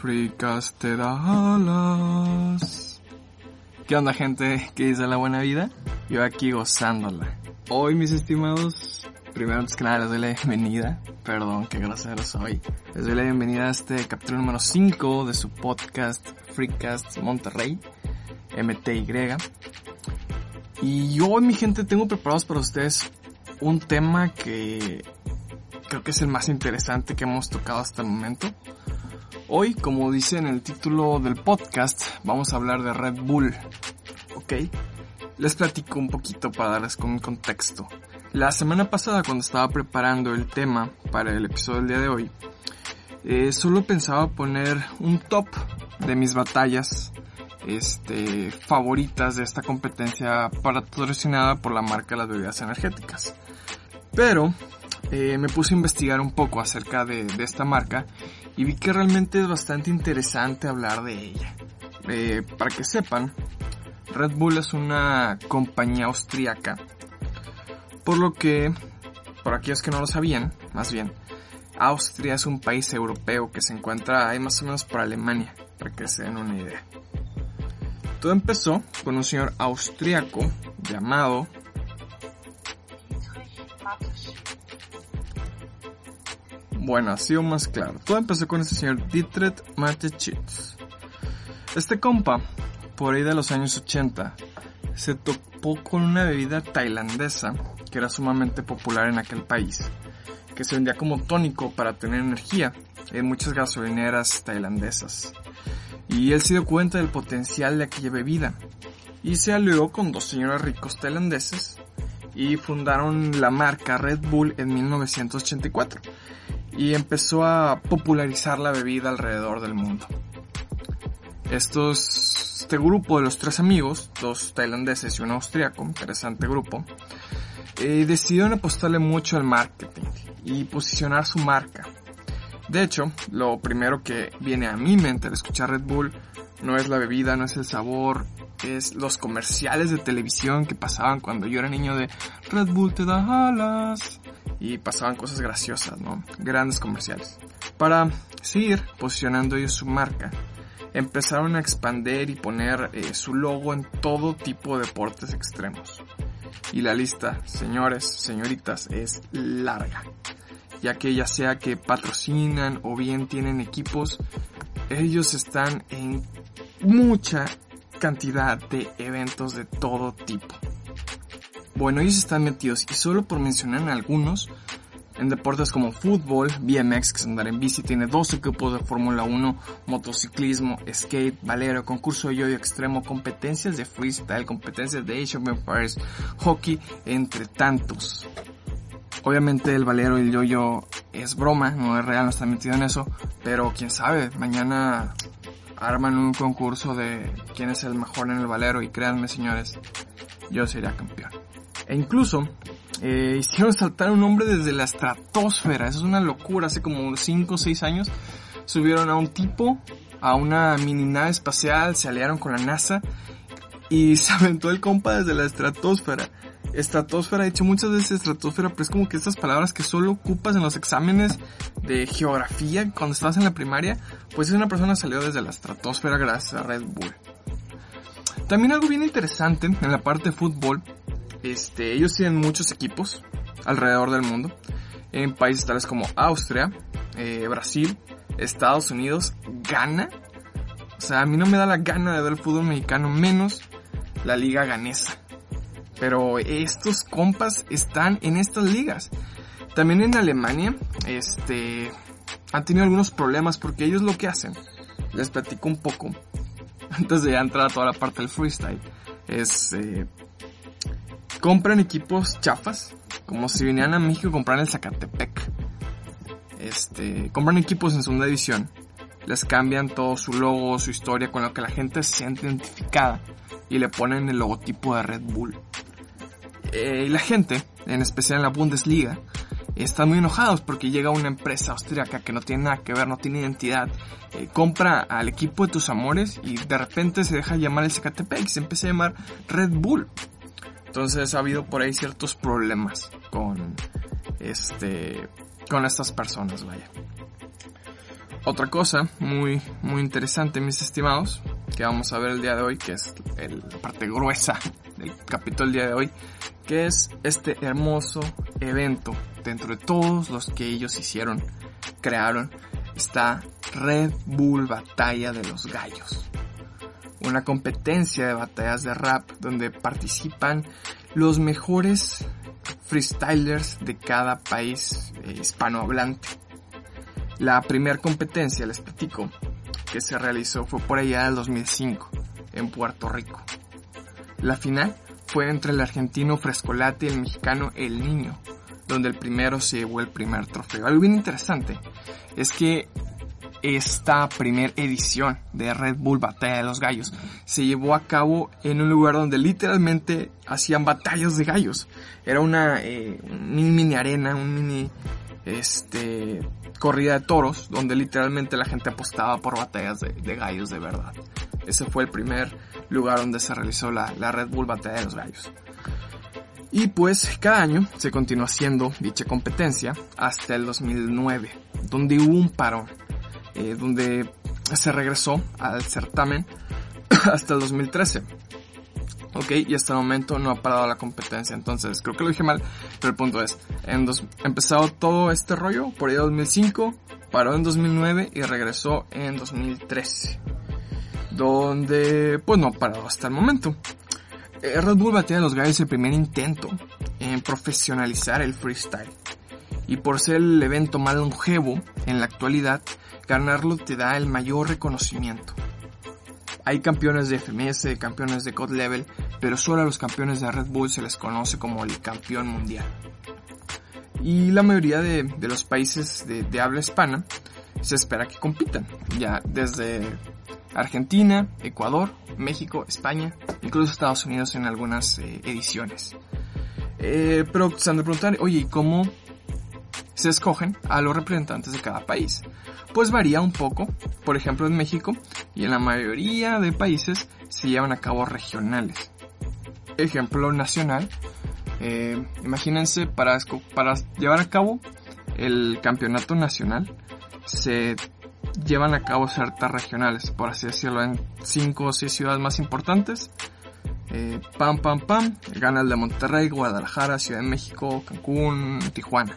Fricas te da alas. ¿Qué onda gente? ¿Qué dice la buena vida? Yo aquí gozándola. Hoy mis estimados, primero antes que nada les doy la bienvenida. Perdón, qué grosero soy. Les doy la bienvenida a este capítulo número 5 de su podcast Freecast Monterrey, MTY. Y hoy mi gente tengo preparados para ustedes un tema que creo que es el más interesante que hemos tocado hasta el momento. Hoy, como dice en el título del podcast, vamos a hablar de Red Bull. ¿Ok? Les platico un poquito para darles con contexto. La semana pasada, cuando estaba preparando el tema para el episodio del día de hoy, eh, solo pensaba poner un top de mis batallas este, favoritas de esta competencia patrocinada por la marca de las bebidas energéticas. Pero eh, me puse a investigar un poco acerca de esta marca y vi que realmente es bastante interesante hablar de ella. Eh, para que sepan, Red Bull es una compañía austríaca, por lo que, por aquellos que no lo sabían, más bien, Austria es un país europeo que se encuentra ahí más o menos por Alemania, para que se den una idea. Todo empezó con un señor austriaco llamado Bueno, ha sido más claro. Todo empezó con este señor Dietrich Mateschitz. Este compa, por ahí de los años 80, se topó con una bebida tailandesa que era sumamente popular en aquel país, que se vendía como tónico para tener energía en muchas gasolineras tailandesas. Y él se dio cuenta del potencial de aquella bebida y se alió con dos señores ricos tailandeses y fundaron la marca Red Bull en 1984 y empezó a popularizar la bebida alrededor del mundo. Este grupo de los tres amigos, dos tailandeses y un austriaco, interesante grupo, eh, decidieron apostarle mucho al marketing y posicionar su marca. De hecho, lo primero que viene a mi mente al escuchar Red Bull no es la bebida, no es el sabor, es los comerciales de televisión que pasaban cuando yo era niño de Red Bull te da alas, y pasaban cosas graciosas, ¿no? Grandes comerciales. Para seguir posicionando ellos su marca, empezaron a expandir y poner eh, su logo en todo tipo de deportes extremos. Y la lista, señores, señoritas, es larga. Ya que ya sea que patrocinan o bien tienen equipos, ellos están en mucha cantidad de eventos de todo tipo. Bueno, ellos están metidos y solo por mencionar algunos, en deportes como fútbol, BMX, que es andar en bici, tiene dos equipos de Fórmula 1, motociclismo, skate, valero, concurso de yoyo extremo, competencias de freestyle, competencias de of Empires, hockey, entre tantos. Obviamente el valero y el yoyo es broma, no es real, no está metido en eso, pero quién sabe, mañana arman un concurso de quién es el mejor en el valero y créanme señores, yo sería campeón. E incluso eh, hicieron saltar un hombre desde la estratosfera. Eso es una locura. Hace como 5 o 6 años subieron a un tipo a una mini nave espacial, se aliaron con la NASA y se aventó el compa desde la estratosfera. Estratosfera, he dicho muchas veces estratosfera, pero es como que estas palabras que solo ocupas en los exámenes de geografía cuando estás en la primaria, pues es una persona salió desde la estratosfera gracias a Red Bull. También algo bien interesante en la parte de fútbol este, ellos tienen muchos equipos alrededor del mundo, en países tales como Austria, eh, Brasil, Estados Unidos, Ghana. O sea, a mí no me da la gana de ver el fútbol mexicano, menos la liga ganesa. Pero estos compas están en estas ligas. También en Alemania, este, han tenido algunos problemas porque ellos lo que hacen, les platico un poco, antes de entrar a toda la parte del freestyle, es eh, compran equipos chafas, como si vinieran a México comprar el Zacatepec. este, compran equipos en segunda división, les cambian todo su logo, su historia, con lo que la gente se siente identificada y le ponen el logotipo de Red Bull. Eh, y la gente, en especial en la Bundesliga, están muy enojados porque llega una empresa austríaca que no tiene nada que ver, no tiene identidad, eh, compra al equipo de tus amores y de repente se deja llamar el Zacatepec y se empieza a llamar Red Bull. Entonces ha habido por ahí ciertos problemas con este con estas personas, vaya. Otra cosa muy muy interesante, mis estimados, que vamos a ver el día de hoy, que es la parte gruesa del capítulo del día de hoy, que es este hermoso evento dentro de todos los que ellos hicieron, crearon, está Red Bull Batalla de los Gallos. Una competencia de batallas de rap donde participan los mejores freestylers de cada país eh, hispanohablante. La primera competencia, les platico, que se realizó fue por allá del 2005, en Puerto Rico. La final fue entre el argentino Frescolate y el mexicano El Niño, donde el primero se llevó el primer trofeo. Algo bien interesante es que esta primera edición de Red Bull Batalla de los Gallos se llevó a cabo en un lugar donde literalmente hacían batallas de gallos. Era una eh, mini arena, un mini este corrida de toros donde literalmente la gente apostaba por batallas de, gallos de verdad. Ese fue el primer lugar donde se realizó la, la Red Bull Batalla de los Gallos. Y pues cada año se continuó haciendo dicha competencia hasta el 2009, donde hubo un parón, eh, donde se regresó al certamen hasta el 2013. Ok, y hasta el momento no ha parado la competencia, entonces creo que lo dije mal, pero el punto es, en empezado todo este rollo por ahí 2005, paró en 2009 y regresó en 2013, donde pues no ha parado hasta el momento. Eh, Red Bull batía a los gallos el primer intento en profesionalizar el freestyle. Y por ser el evento más longevo en la actualidad, ganarlo te da el mayor reconocimiento. Hay campeones de FMS, campeones de God Level, pero solo a los campeones de Red Bull se les conoce como el campeón mundial. Y la mayoría de, los países de, de habla hispana se espera que compitan, ya desde Argentina, Ecuador, México, España, incluso Estados Unidos en algunas eh, ediciones. Eh, pero se han de preguntar, oye, ¿cómo se escogen a los representantes de cada país? Pues varía un poco. Por ejemplo, en México y en la mayoría de países se llevan a cabo regionales. Ejemplo nacional. Eh, imagínense, para, llevar a cabo el campeonato nacional se llevan a cabo ciertas regionales, por así decirlo, en cinco o seis ciudades más importantes. Eh, pam, pam, pam, gana el de Monterrey, Guadalajara, Ciudad de México, Cancún, Tijuana.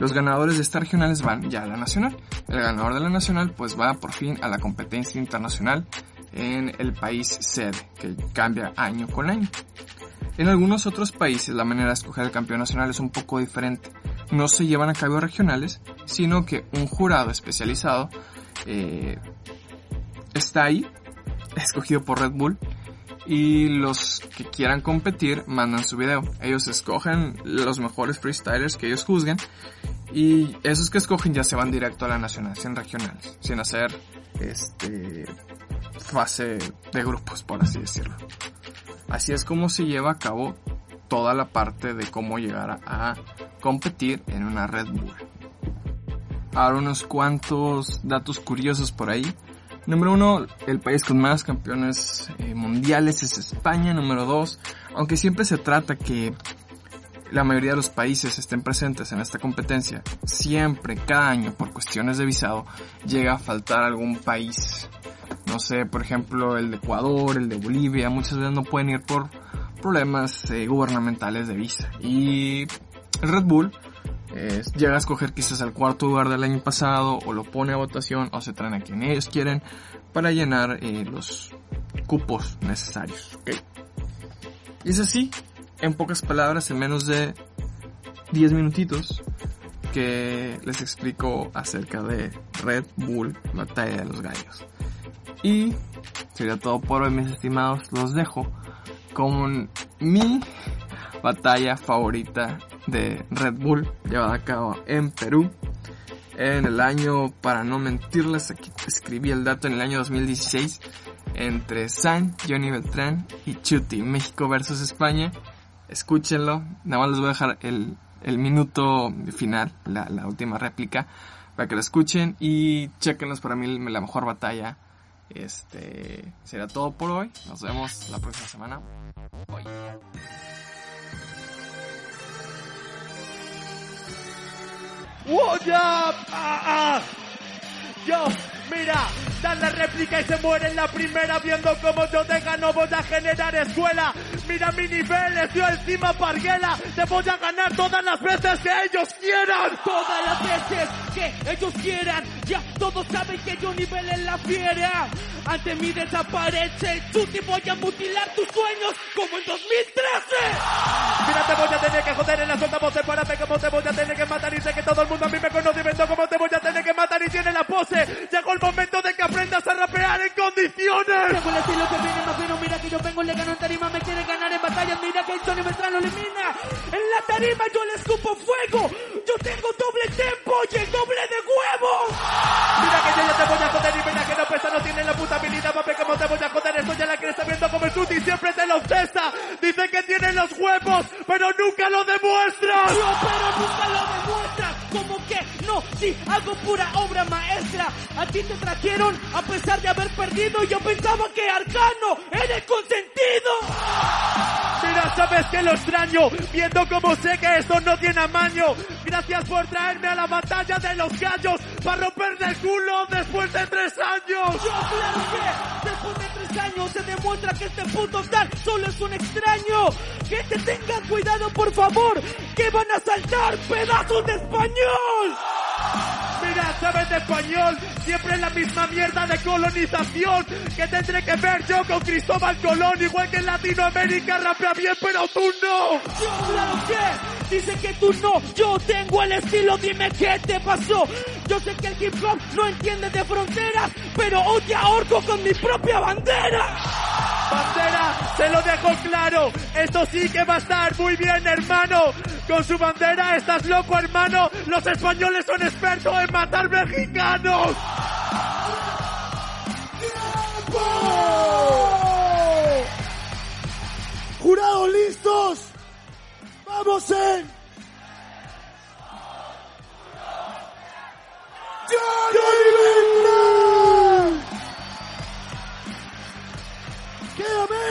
Los ganadores de estas regionales van ya a la nacional. El ganador de la nacional pues va por fin a la competencia internacional en el país sede, que cambia año con año. En algunos otros países la manera de escoger el campeón nacional es un poco diferente. No se llevan a cabo regionales, sino que un jurado especializado eh, está ahí, escogido por Red Bull, y los que quieran competir mandan su video. Ellos escogen los mejores freestylers que ellos juzguen y esos que escogen ya se van directo a la nacional, sin regionales, sin hacer este fase de grupos, por así decirlo. Así es como se lleva a cabo toda la parte de cómo llegar a competir en una Red Bull. Ahora unos cuantos datos curiosos por ahí. Número uno, el país con más campeones eh, mundiales es España. Número dos, aunque siempre se trata que la mayoría de los países estén presentes en esta competencia, siempre, cada año, por cuestiones de visado, llega a faltar algún país no sé, por ejemplo, el de Ecuador, el de Bolivia, muchas veces no pueden ir por problemas eh, gubernamentales de visa. Y Red Bull eh, llega a escoger quizás el cuarto lugar del año pasado o lo pone a votación o se traen a quien ellos quieren para llenar eh, los cupos necesarios. Y es así, en pocas palabras, en menos de 10 minutitos, que les explico acerca de Red Bull Batalla de los Gallos. Y sería todo por hoy, mis estimados. Los dejo con mi batalla favorita de Red Bull llevada a cabo en Perú. en el año, para no mentirles, aquí escribí el dato en el año 2016 entre San, Johnny Beltrán y Chuti, México versus España. Escúchenlo, nada más les voy a dejar el, el minuto final, la, la última réplica, para que lo escuchen y chequenlos para mí la mejor batalla. Este será todo por hoy. Nos vemos la próxima semana. Bye. Up? Ah, ah. Yo, mira, dan la réplica y se muere en la primera viendo cómo yo te gano, voy a generar escuela. Mira mi nivel, estoy encima parguela, te voy a ganar todas las veces que ellos quieran. Todas las veces que ellos quieran, ya todos saben que yo nivel en la fiera. Ante mí desaparece, tú te voy a mutilar tus sueños como en 2013. Mira, te voy a tener que joder en la suelta voz, sepárate como te voy a tener que matar y sé que todo el mundo a mí me conoce y vendo como te voy a tener que matar y tiene la pose. Los huevos, pero nunca lo demuestras. No, pero nunca lo demuestras. Como que no, sí, hago pura obra maestra. A ti te trajeron a pesar de haber perdido. Yo pensaba que Arcano era el consentido. Sabes que lo extraño, viendo como sé que esto no tiene amaño. Gracias por traerme a la batalla de los gallos, para romperle el culo después de tres años. Yo claro que después de tres años se demuestra que este puto tal solo es un extraño. Que te tengan cuidado por favor, que van a saltar pedazos de español. Mira, sabes de español, siempre la misma mierda de colonización que tendré que ver yo con Cristóbal Colón, igual que en Latinoamérica rapea bien, pero tú no. Claro que dice que tú no, yo tengo el estilo, dime qué te pasó. Yo sé que el hip hop no entiende de fronteras, pero hoy te ahorco con mi propia bandera. Bandera, se lo dejo claro, esto sí que va a estar muy bien, hermano. Con su bandera, estás loco, hermano. Los españoles son expertos en matar mexicanos. ¡Jurados listos! ¡Vamos en! ¡Johnny